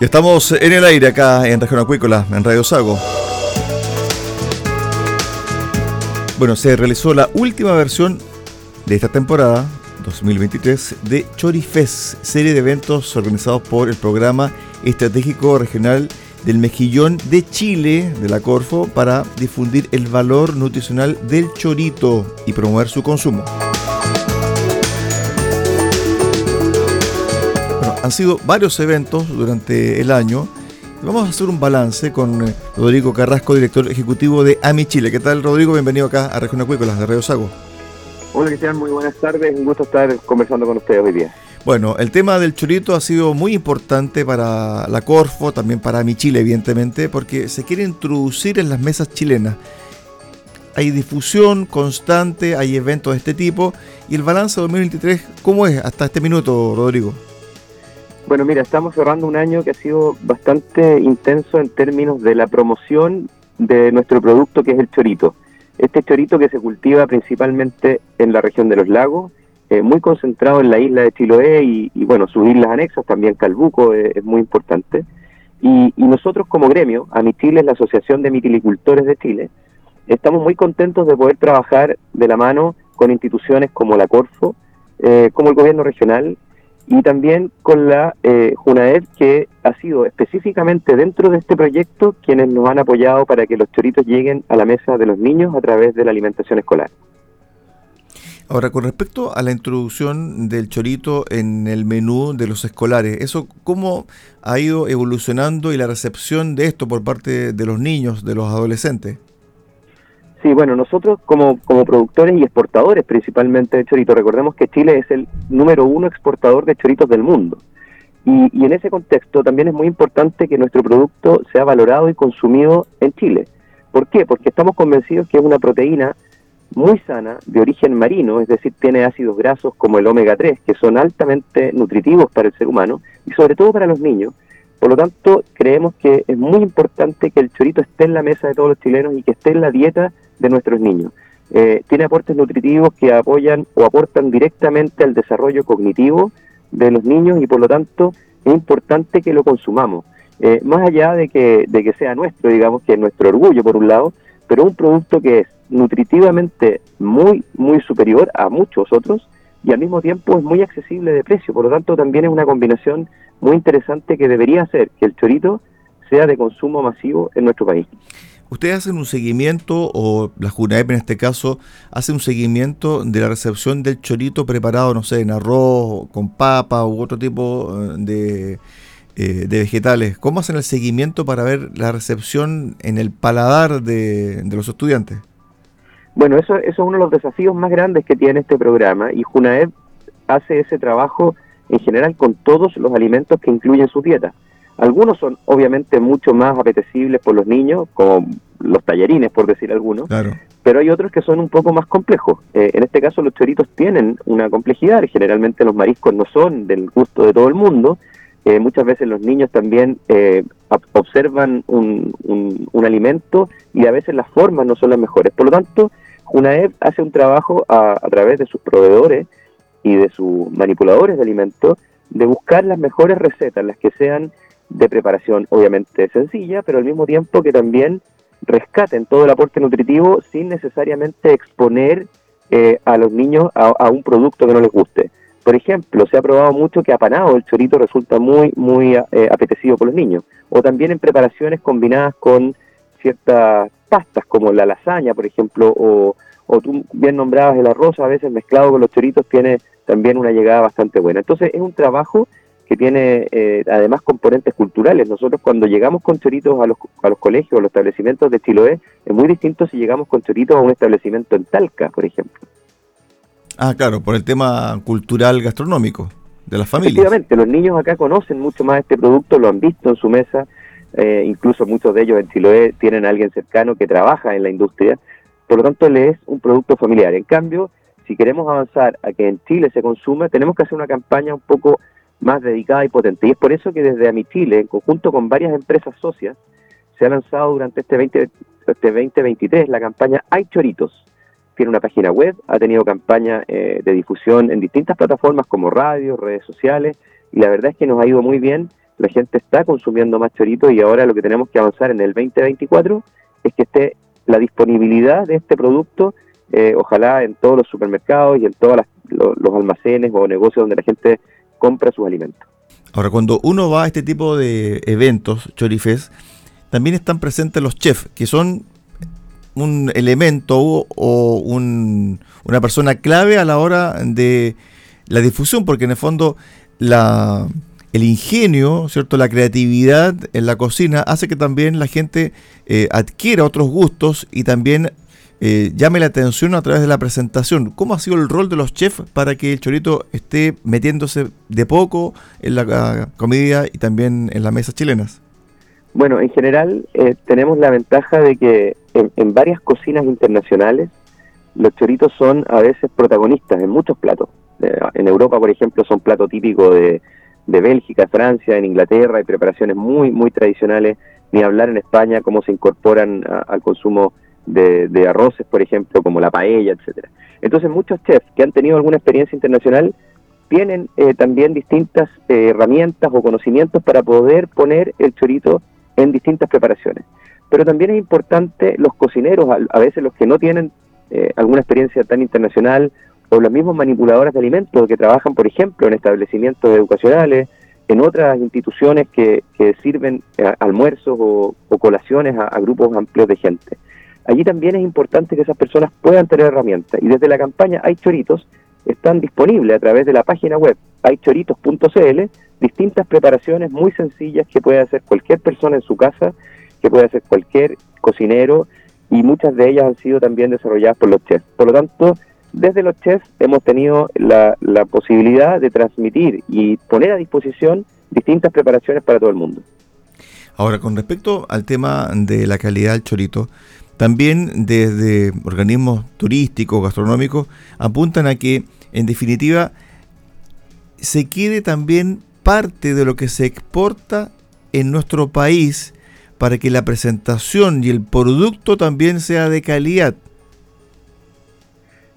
Estamos en el aire acá en Región Acuícola, en Radio Sago. Bueno, se realizó la última versión de esta temporada 2023 de Chorifest, serie de eventos organizados por el Programa Estratégico Regional del Mejillón de Chile, de la Corfo, para difundir el valor nutricional del chorito y promover su consumo. Han sido varios eventos durante el año. Vamos a hacer un balance con eh, Rodrigo Carrasco, director ejecutivo de AMI Chile. ¿Qué tal, Rodrigo? Bienvenido acá a Región Acuícolas de Río Sago. Hola, Cristian. Muy buenas tardes. Un gusto estar conversando con ustedes hoy día. Bueno, el tema del chorito ha sido muy importante para la Corfo, también para AMI Chile, evidentemente, porque se quiere introducir en las mesas chilenas. Hay difusión constante, hay eventos de este tipo. ¿Y el balance 2023 cómo es hasta este minuto, Rodrigo? Bueno, mira, estamos cerrando un año que ha sido bastante intenso en términos de la promoción de nuestro producto que es el chorito. Este chorito que se cultiva principalmente en la región de los lagos, eh, muy concentrado en la isla de Chiloé y, bueno, sus islas anexas, también Calbuco es, muy importante. Y, nosotros como gremio, Chile es la Asociación de Mitilicultores de Chile, estamos muy contentos de poder trabajar de la mano con instituciones como la Corfo, eh, como el gobierno regional y también con la eh, JUNAED, que ha sido específicamente dentro de este proyecto quienes nos han apoyado para que los choritos lleguen a la mesa de los niños a través de la alimentación escolar. Ahora, con respecto a la introducción del chorito en el menú de los escolares, ¿eso cómo ha ido evolucionando y la recepción de esto por parte de los niños, de los adolescentes? Sí, bueno, nosotros como, como productores y exportadores principalmente de choritos, recordemos que Chile es el número uno exportador de choritos del mundo. Y, y, en ese contexto también es muy importante que nuestro producto sea valorado y consumido en Chile. ¿Por qué? Porque estamos convencidos que es una proteína muy sana, de origen marino, es decir, tiene ácidos grasos como el omega 3, que son altamente nutritivos para el ser humano y sobre todo para los niños. Por lo tanto, creemos que es muy importante que el chorito esté en la mesa de todos los chilenos y que esté en la dieta de nuestros niños. Eh, tiene aportes nutritivos que apoyan o aportan directamente al desarrollo cognitivo de los niños y por lo tanto es importante que lo consumamos. Eh, más allá de que, de que sea nuestro, digamos que es nuestro orgullo por un lado, pero un producto que es nutritivamente muy, muy superior a muchos otros y al mismo tiempo es muy accesible de precio. Por lo tanto, también es una combinación muy interesante que debería hacer que el chorito sea de consumo masivo en nuestro país. ¿Ustedes hacen un seguimiento, o la JUNAEP en este caso, hace un seguimiento de la recepción del chorito preparado, no sé, en arroz, con papa u otro tipo eh, de, eh, de vegetales? ¿Cómo hacen el seguimiento para ver la recepción en el paladar de, los estudiantes? Bueno, eso, eso, es uno de los desafíos más grandes que tiene este programa y JUNAEP hace ese trabajo en general con todos los alimentos que incluyen su dieta. Algunos son obviamente mucho más apetecibles por los niños, como los tallarines, por decir algunos, pero hay otros que son un poco más complejos. Eh, en este caso los choritos tienen una complejidad, generalmente los mariscos no son del gusto de todo el mundo, eh, muchas veces los niños también eh, observan un, alimento y a veces las formas no son las mejores. Por lo tanto, UNAEP hace un trabajo a, a través de sus proveedores y de sus manipuladores de alimentos de buscar las mejores recetas, las que sean de preparación obviamente sencilla, pero al mismo tiempo que también rescaten todo el aporte nutritivo sin necesariamente exponer eh, a los niños a, un producto que no les guste. Por ejemplo, se ha probado mucho que apanado el chorito resulta muy, muy eh, apetecido por los niños. O también en preparaciones combinadas con ciertas pastas, como la lasaña, por ejemplo, o, o tú bien nombrabas el arroz, a veces mezclado con los choritos, tiene también una llegada bastante buena. Entonces es un trabajo que tiene eh, además componentes culturales. Nosotros cuando llegamos con choritos a los, a los colegios, a los establecimientos de Chiloé, es muy distinto si llegamos con choritos a un establecimiento en Talca, por ejemplo. Ah, claro, por el tema cultural gastronómico de las familias. Efectivamente, los niños acá conocen mucho más este producto, lo han visto en su mesa, eh, incluso muchos de ellos en Chiloé tienen a alguien cercano que trabaja en la industria, por lo tanto le es un producto familiar. En cambio, si queremos avanzar a que en Chile se consuma, tenemos que hacer una campaña un poco más dedicada y potente. Y es por eso que desde Amichile, en conjunto con varias empresas socias, se ha lanzado durante este, 20, este 2023 la campaña Hay Choritos. Tiene una página web, ha tenido campaña eh, de difusión en distintas plataformas como radio, redes sociales, y la verdad es que nos ha ido muy bien la gente está consumiendo más chorito y ahora lo que tenemos que avanzar en el 2024 es que esté la disponibilidad de este producto, eh, ojalá en todos los supermercados y en todos los almacenes o negocios donde la gente compra sus alimentos. Ahora, cuando uno va a este tipo de eventos, Chorifes, también están presentes los chefs, que son un elemento o, una persona clave a la hora de la difusión, porque en el fondo la, el ingenio, ¿cierto? la creatividad en la cocina hace que también la gente eh, adquiera otros gustos y también eh, llame la atención a través de la presentación. ¿Cómo ha sido el rol de los chefs para que el chorito esté metiéndose de poco en la comida y también en las mesas chilenas? Bueno, en general eh, tenemos la ventaja de que en, varias cocinas internacionales los choritos son a veces protagonistas en muchos platos. Eh, en Europa, por ejemplo, son plato típico de, de Bélgica, Francia, en Inglaterra, hay preparaciones muy, muy tradicionales, ni hablar en España cómo se incorporan al consumo de, arroces, por ejemplo, como la paella, etcétera. Entonces muchos chefs que han tenido alguna experiencia internacional tienen eh, también distintas eh, herramientas o conocimientos para poder poner el chorito en distintas preparaciones. Pero también es importante los cocineros, a, veces los que no tienen eh, alguna experiencia tan internacional, o los mismos manipuladores de alimentos que trabajan, por ejemplo, en establecimientos educacionales, en otras instituciones que, sirven almuerzos o, colaciones a grupos amplios de gente allí también es importante que esas personas puedan tener herramientas. Y desde la campaña Hay Choritos están disponibles a través de la página web haychoritos.cl distintas preparaciones muy sencillas que puede hacer cualquier persona en su casa, que puede hacer cualquier cocinero y muchas de ellas han sido también desarrolladas por los chefs. Por lo tanto, desde los chefs hemos tenido la, la posibilidad de transmitir y poner a disposición distintas preparaciones para todo el mundo. Ahora, con respecto al tema de la calidad del chorito, también desde organismos turísticos, gastronómicos, apuntan a que, en definitiva, se quede también parte de lo que se exporta en nuestro país para que la presentación y el producto también sea de calidad.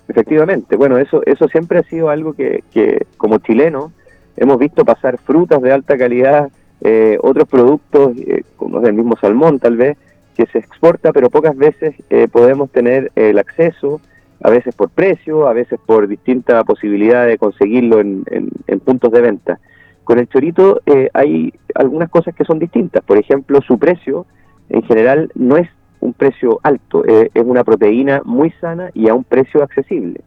Efectivamente, bueno, eso, eso siempre ha sido algo que, que como chileno hemos visto pasar frutas de alta calidad, eh, otros productos, eh, como el mismo salmón tal vez, que se exporta, pero pocas veces eh, podemos tener el acceso, a veces por precio, a veces por distinta posibilidad de conseguirlo en, puntos de venta. Con el chorito eh, hay algunas cosas que son distintas. Por ejemplo, su precio en general no es un precio alto, eh, es una proteína muy sana y a un precio accesible.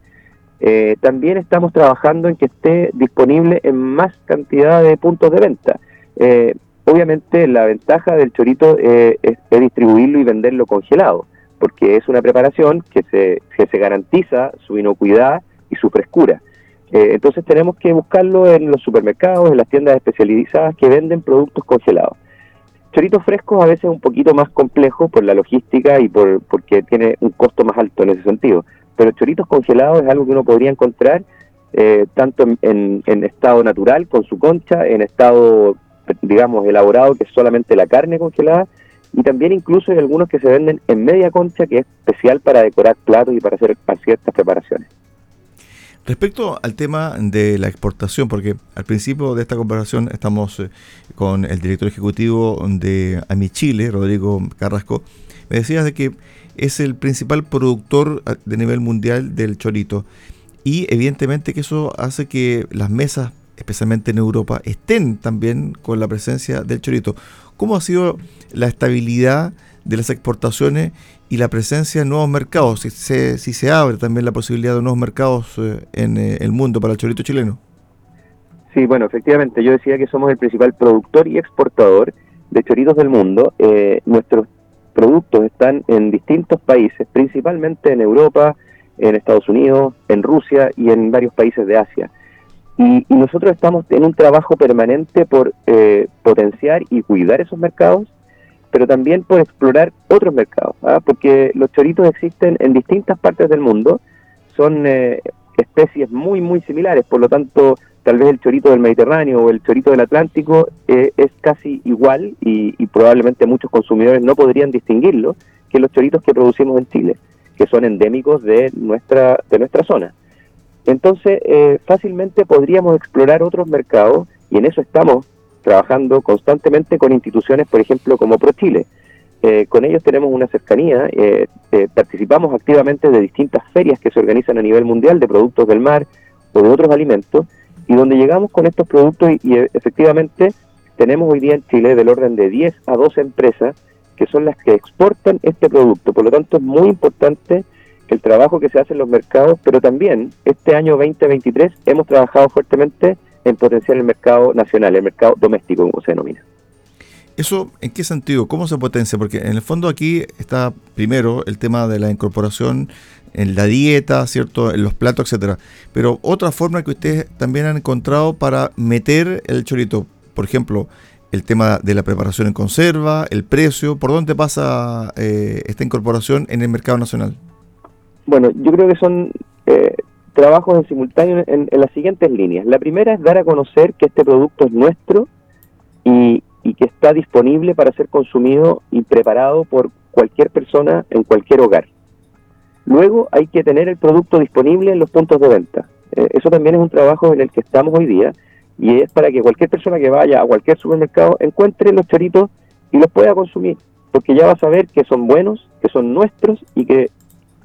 también estamos trabajando en que esté disponible en más cantidad de puntos de venta. Obviamente la ventaja del chorito eh, es, distribuirlo y venderlo congelado, porque es una preparación que se, se garantiza su inocuidad y su frescura. Eh, entonces tenemos que buscarlo en los supermercados, en las tiendas especializadas que venden productos congelados. Choritos frescos a veces un poquito más complejo por la logística y por porque tiene un costo más alto en ese sentido. Pero choritos congelados es algo que uno podría encontrar eh, tanto en, en, estado natural, con su concha, en estado digamos, elaborado, que es solamente la carne congelada, y también incluso hay algunos que se venden en media concha, que es especial para decorar platos y para hacer ciertas preparaciones. Respecto al tema de la exportación, porque al principio de esta conversación estamos eh, con el director ejecutivo de AMI Chile, Rodrigo Carrasco, me decías de que es el principal productor de nivel mundial del chorito y evidentemente que eso hace que las mesas especialmente en Europa, estén también con la presencia del chorito. ¿Cómo ha sido la estabilidad de las exportaciones y la presencia en nuevos mercados? Si se, si se abre también la posibilidad de nuevos mercados eh, en eh, el mundo para el chorito chileno. Sí, bueno, efectivamente, yo decía que somos el principal productor y exportador de choritos del mundo. Eh, nuestros productos están en distintos países, principalmente en Europa, en Estados Unidos, en Rusia y en varios países de Asia. Y, nosotros estamos en un trabajo permanente por eh, potenciar y cuidar esos mercados, pero también por explorar otros mercados, ¿ah? porque los choritos existen en distintas partes del mundo, son eh, especies muy, muy similares, por lo tanto, tal vez el chorito del Mediterráneo o el chorito del Atlántico eh, es casi igual y, y, probablemente muchos consumidores no podrían distinguirlo que los choritos que producimos en Chile, que son endémicos de nuestra, de nuestra zona. Entonces, eh, fácilmente podríamos explorar otros mercados y en eso estamos trabajando constantemente con instituciones, por ejemplo, como ProChile. Eh, con ellos tenemos una cercanía, eh, eh, participamos activamente de distintas ferias que se organizan a nivel mundial de productos del mar o de otros alimentos, y donde llegamos con estos productos y, efectivamente tenemos hoy día en Chile del orden de 10 a 12 empresas que son las que exportan este producto. Por lo tanto, es muy importante el trabajo que se hace en los mercados, pero también este año 2023 hemos trabajado fuertemente en potenciar el mercado nacional, el mercado doméstico, como se denomina. ¿Eso en qué sentido? ¿Cómo se potencia? Porque en el fondo aquí está primero el tema de la incorporación en la dieta, ¿cierto? En los platos, etcétera. Pero otra forma que ustedes también han encontrado para meter el chorito, por ejemplo, el tema de la preparación en conserva, el precio, ¿por dónde pasa eh, esta incorporación en el mercado nacional? Bueno, yo creo que son eh, trabajos en simultáneo en, las siguientes líneas. La primera es dar a conocer que este producto es nuestro y, y que está disponible para ser consumido y preparado por cualquier persona en cualquier hogar. Luego hay que tener el producto disponible en los puntos de venta. Eh, eso también es un trabajo en el que estamos hoy día y es para que cualquier persona que vaya a cualquier supermercado encuentre los choritos y los pueda consumir, porque ya va a saber que son buenos, que son nuestros y que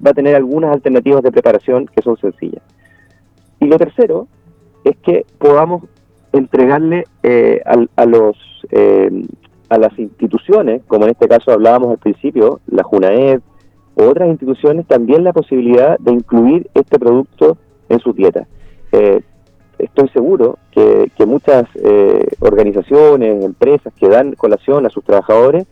va a tener algunas alternativas de preparación que son sencillas. Y lo tercero es que podamos entregarle eh, a, los eh, a las instituciones, como en este caso hablábamos al principio, la JUNAED o otras instituciones, también la posibilidad de incluir este producto en su dieta. Eh, estoy seguro que, muchas organizaciones, empresas que dan colación a sus trabajadores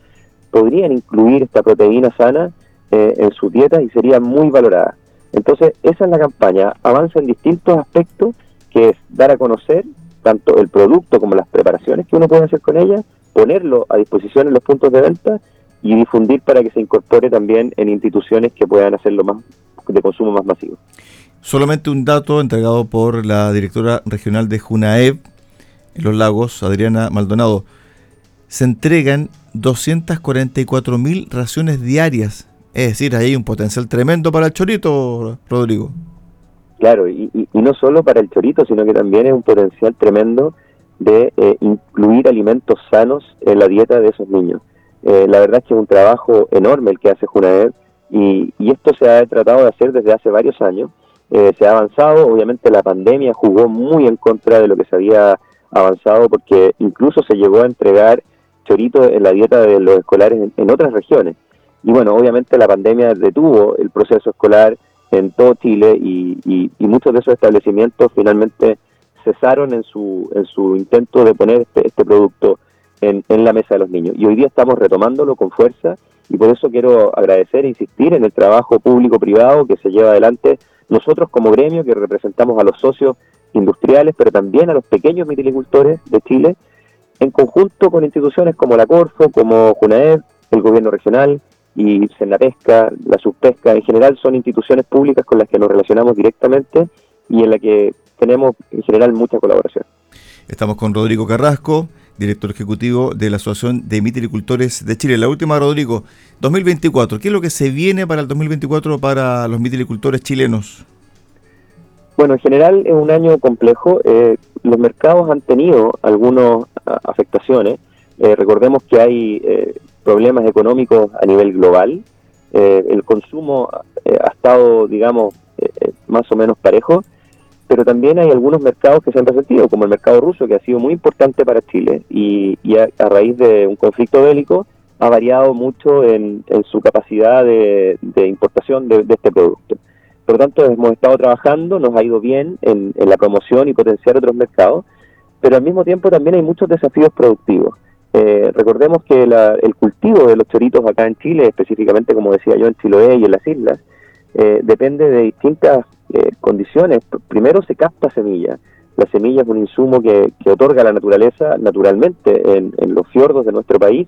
podrían incluir esta proteína sana en su dieta y sería muy valorada. Entonces, esa es la campaña, avanza en distintos aspectos, que es dar a conocer tanto el producto como las preparaciones que uno puede hacer con ella, ponerlo a disposición en los puntos de venta y difundir para que se incorpore también en instituciones que puedan hacerlo más de consumo más masivo. Solamente un dato entregado por la directora regional de Junaev en los lagos, Adriana Maldonado. Se entregan 244 mil raciones diarias. Es decir, ahí hay un potencial tremendo para el chorito, Rodrigo. Claro, y, no solo para el chorito, sino que también es un potencial tremendo de eh, incluir alimentos sanos en la dieta de esos niños. Eh, la verdad es que es un trabajo enorme el que hace Junaed y, esto se ha tratado de hacer desde hace varios años. Eh, se ha avanzado, obviamente la pandemia jugó muy en contra de lo que se había avanzado porque incluso se llegó a entregar chorito en la dieta de los escolares en otras regiones. Y bueno, obviamente la pandemia detuvo el proceso escolar en todo Chile y, muchos de esos establecimientos finalmente cesaron en su, en su intento de poner este, este producto en, en, la mesa de los niños. Y hoy día estamos retomándolo con fuerza y por eso quiero agradecer e insistir en el trabajo público-privado que se lleva adelante nosotros como gremio que representamos a los socios industriales, pero también a los pequeños mitilicultores de Chile, en conjunto con instituciones como la Corfo, como Junaed, el gobierno regional, y Pesca, la Subpesca, en general son instituciones públicas con las que nos relacionamos directamente y en la que tenemos en general mucha colaboración. Estamos con Rodrigo Carrasco, director ejecutivo de la Asociación de Mitilicultores de Chile. La última, Rodrigo, 2024. ¿Qué es lo que se viene para el 2024 para los mitilicultores chilenos? Bueno, en general es un año complejo. Eh, los mercados han tenido algunas afectaciones. Eh, recordemos que hay eh, problemas económicos a nivel global. Eh, el consumo eh, ha estado, digamos, eh, más o menos parejo, pero también hay algunos mercados que se han resentido, como el mercado ruso, que ha sido muy importante para Chile y, a, raíz de un conflicto bélico ha variado mucho en, su capacidad de, importación de, este producto. Por lo tanto, hemos estado trabajando, nos ha ido bien en la promoción y potenciar otros mercados, pero al mismo tiempo también hay muchos desafíos productivos. Eh, recordemos que el cultivo de los choritos acá en Chile, específicamente como decía yo en Chiloé y en las islas, eh, depende de distintas eh, condiciones. Primero se capta semilla. La semilla es un insumo que, otorga la naturaleza naturalmente en, los fiordos de nuestro país.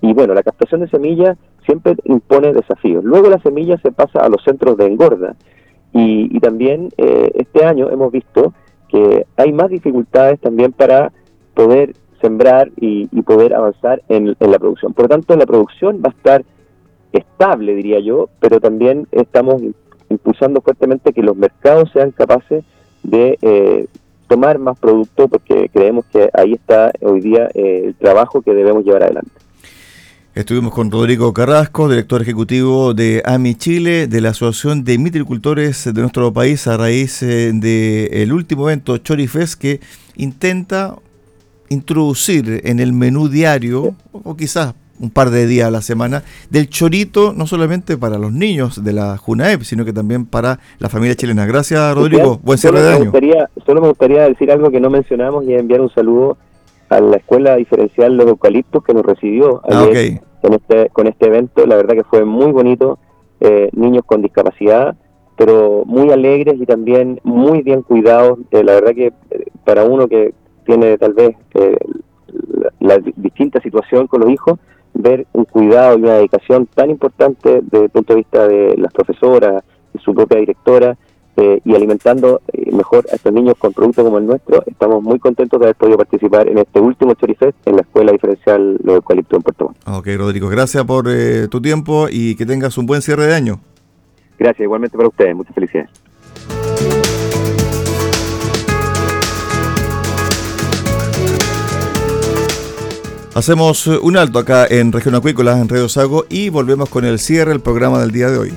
Y bueno, la captación de semilla siempre impone desafíos. Luego la semilla se pasa a los centros de engorda. Y, y también este año hemos visto que hay más dificultades también para poder sembrar y, poder avanzar en, la producción. Por lo tanto, la producción va a estar estable, diría yo, pero también estamos impulsando fuertemente que los mercados sean capaces de, eh, tomar más producto porque creemos que ahí está hoy día el trabajo que debemos llevar adelante. Estuvimos con Rodrigo Carrasco, director ejecutivo de AMI Chile, de la Asociación de Mitricultores de nuestro país, a raíz del último evento Chorifest que intenta introducir en el menú diario, o quizás un par de días a la semana, del chorito, no solamente para los niños de la JUNAEP, sino que también para la familia chilena. Gracias, Rodrigo. Buen cierre de año. solo me gustaría decir algo que no mencionamos y enviar un saludo a la Escuela Diferencial Los Eucaliptos que nos recibió ah, con, este, con este evento. La verdad que fue muy bonito. Eh, niños con discapacidad, pero muy alegres y también muy bien cuidados. Eh, la verdad que eh, para uno que tiene tal vez la, distinta situación con los hijos, ver un cuidado y una dedicación tan importante desde el punto de vista de las profesoras, de su propia directora, eh, y alimentando eh, mejor a estos niños con productos como el nuestro, estamos muy contentos de haber podido participar en este último Chorifest en la Escuela Diferencial Los Eucaliptos en Puerto Montt. Ok, Rodrigo, gracias por eh, tu tiempo y que tengas un buen cierre de año. Gracias, igualmente para ustedes, muchas felicidades. Hacemos eh, un alto acá en Región Acuícola, en Radio Sago, y volvemos con el cierre del programa del día de hoy.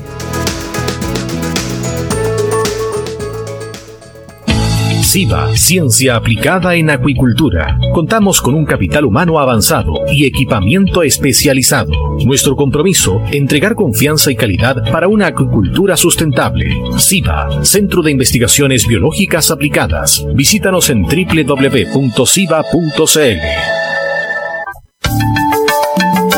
SIVA, Ciencia Aplicada en Acuicultura. Contamos con un capital humano avanzado y equipamiento especializado. Nuestro compromiso, entregar confianza y calidad para una acuicultura sustentable. SIVA, Centro de Investigaciones Biológicas Aplicadas. Visítanos en www.siva.cl.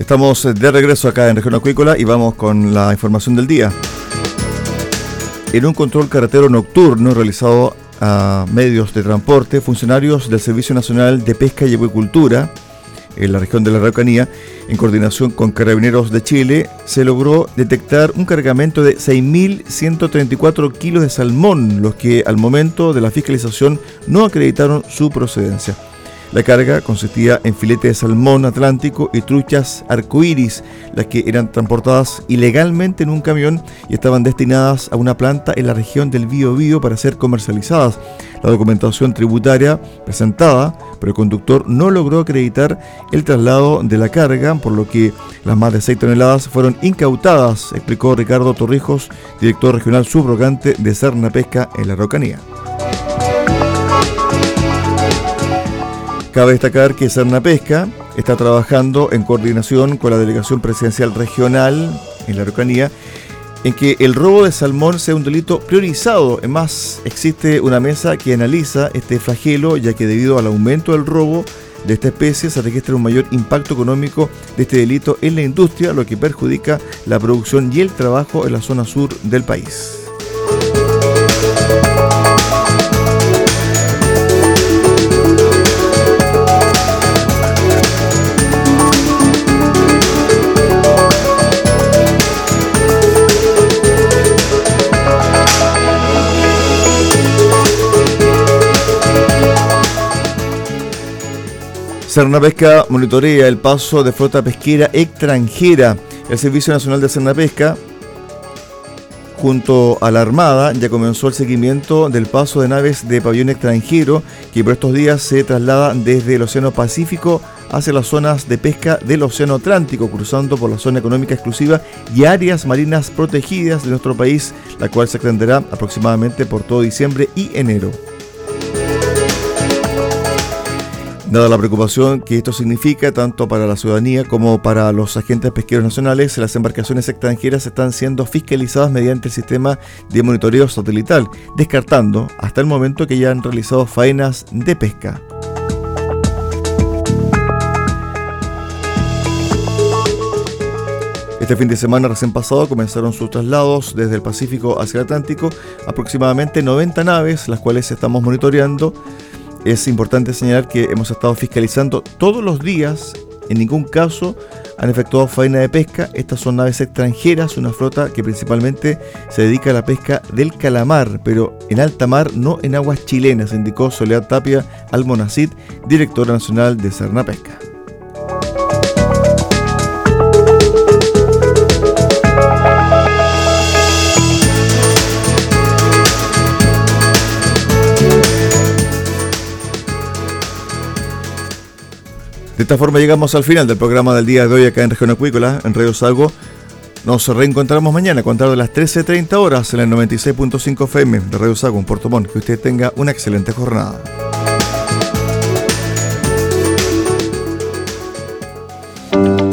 Estamos de regreso acá en Región Acuícola y vamos con la información del día. En un control carretero nocturno realizado a medios de transporte, funcionarios del Servicio Nacional de Pesca y Acuicultura en la región de la Araucanía, en coordinación con Carabineros de Chile, se logró detectar un cargamento de 6.134 kilos de salmón, los que al momento de la fiscalización no acreditaron su procedencia. La carga consistía en filete de salmón atlántico y truchas arcoíris, las que eran transportadas ilegalmente en un camión y estaban destinadas a una planta en la región del Bío para ser comercializadas. La documentación tributaria presentada por el conductor no logró acreditar el traslado de la carga, por lo que las más de 6 toneladas fueron incautadas, explicó Ricardo Torrijos, director regional subrogante de Serna Pesca en la Rocanía. Cabe destacar que Serna Pesca está trabajando en coordinación con la Delegación Presidencial Regional en la Araucanía en que el robo de salmón sea un delito priorizado. Es más, existe una mesa que analiza este flagelo, ya que debido al aumento del robo de esta especie se registra un mayor impacto económico de este delito en la industria, lo que perjudica la producción y el trabajo en la zona sur del país. Cernapesca monitorea el paso de flota pesquera extranjera. El Servicio Nacional de Cernapesca, junto a la Armada, ya comenzó el seguimiento del paso de naves de pabellón extranjero que por estos días se trasladan desde el Océano Pacífico hacia las zonas de pesca del Océano Atlántico, cruzando por la zona económica exclusiva y áreas marinas protegidas de nuestro país, la cual se extenderá aproximadamente por todo diciembre y enero. Dada la preocupación que esto significa tanto para la ciudadanía como para los agentes pesqueros nacionales, las embarcaciones extranjeras están siendo fiscalizadas mediante el sistema de monitoreo satelital, descartando hasta el momento que ya han realizado faenas de pesca. Este fin de semana recién pasado comenzaron sus traslados desde el Pacífico hacia el Atlántico, aproximadamente 90 naves, las cuales estamos monitoreando es importante señalar que hemos estado fiscalizando todos los días, en ningún caso han efectuado faena de pesca. Estas son naves extranjeras, una flota que principalmente se dedica a la pesca del calamar, pero en alta mar, no en aguas chilenas, indicó Soledad Tapia Almonacid, directora nacional de Cerna Pesca. De esta forma llegamos al final del programa del día de hoy acá en Región Acuícola, en Radio Salgo. Nos reencontramos mañana a contar de las 13.30 horas en el 96.5 FM de Radio Sago en Puerto Montt. Que usted tenga una excelente jornada.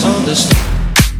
misunderstand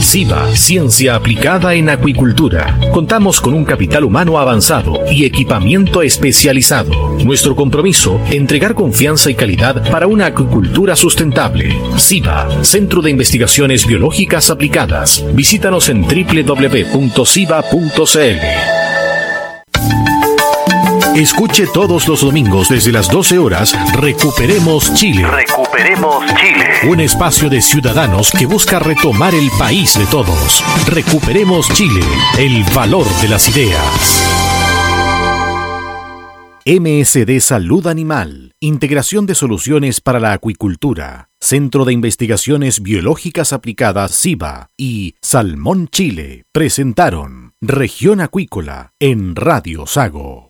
SIVA, Ciencia Aplicada en Acuicultura. Contamos con un capital humano avanzado y equipamiento especializado. Nuestro compromiso, entregar confianza y calidad para una acuicultura sustentable. SIVA, Centro de Investigaciones Biológicas Aplicadas. Visítanos en www.siva.cl. Escuche todos los domingos desde las 12 horas Recuperemos Chile. Recuperemos Chile. Un espacio de ciudadanos que busca retomar el país de todos. Recuperemos Chile. El valor de las ideas. MSD Salud Animal. Integración de soluciones para la acuicultura. Centro de Investigaciones Biológicas Aplicadas SIBA y Salmón Chile presentaron Región Acuícola en Radio Sago.